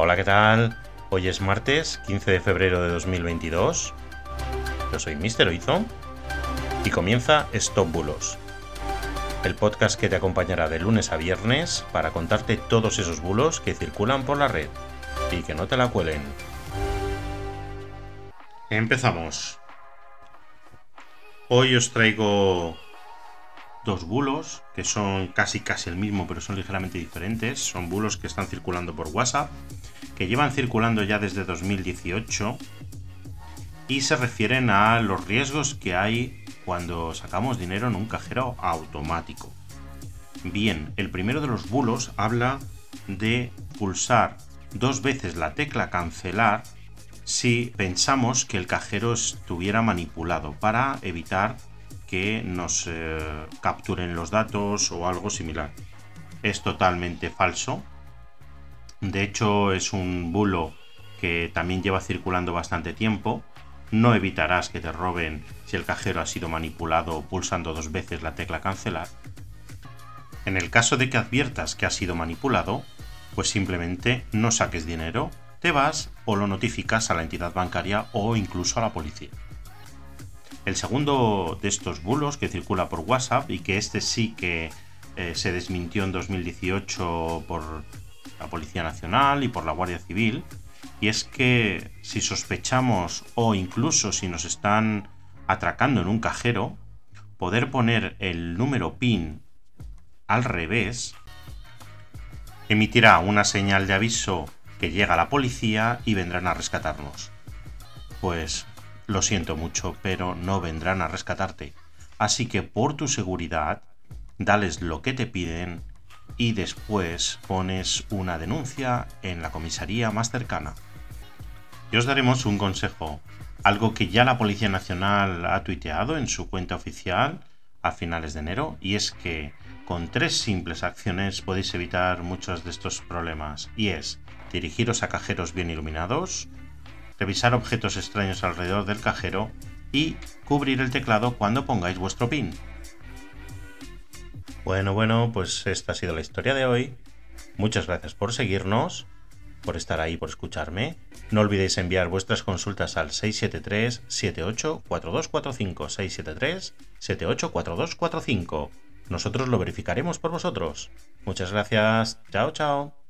Hola, ¿qué tal? Hoy es martes 15 de febrero de 2022. Yo soy Mister Oizo y comienza Stop Bulos, el podcast que te acompañará de lunes a viernes para contarte todos esos bulos que circulan por la red y que no te la cuelen. Empezamos. Hoy os traigo dos bulos que son casi casi el mismo pero son ligeramente diferentes. Son bulos que están circulando por WhatsApp, que llevan circulando ya desde 2018 y se refieren a los riesgos que hay cuando sacamos dinero en un cajero automático. Bien, el primero de los bulos habla de pulsar dos veces la tecla cancelar si pensamos que el cajero estuviera manipulado para evitar que nos eh, capturen los datos o algo similar. Es totalmente falso. De hecho, es un bulo que también lleva circulando bastante tiempo. No evitarás que te roben si el cajero ha sido manipulado pulsando dos veces la tecla cancelar. En el caso de que adviertas que ha sido manipulado, pues simplemente no saques dinero, te vas o lo notificas a la entidad bancaria o incluso a la policía. El segundo de estos bulos que circula por WhatsApp y que este sí que eh, se desmintió en 2018 por la Policía Nacional y por la Guardia Civil, y es que si sospechamos o incluso si nos están atracando en un cajero, poder poner el número PIN al revés emitirá una señal de aviso que llega la policía y vendrán a rescatarnos. Pues lo siento mucho, pero no vendrán a rescatarte. Así que por tu seguridad, dales lo que te piden y después pones una denuncia en la comisaría más cercana. Y os daremos un consejo, algo que ya la Policía Nacional ha tuiteado en su cuenta oficial a finales de enero, y es que con tres simples acciones podéis evitar muchos de estos problemas, y es dirigiros a cajeros bien iluminados, revisar objetos extraños alrededor del cajero y cubrir el teclado cuando pongáis vuestro PIN. Bueno, bueno, pues esta ha sido la historia de hoy. Muchas gracias por seguirnos, por estar ahí, por escucharme. No olvidéis enviar vuestras consultas al 673 784245 673 784245. Nosotros lo verificaremos por vosotros. Muchas gracias. Chao, chao.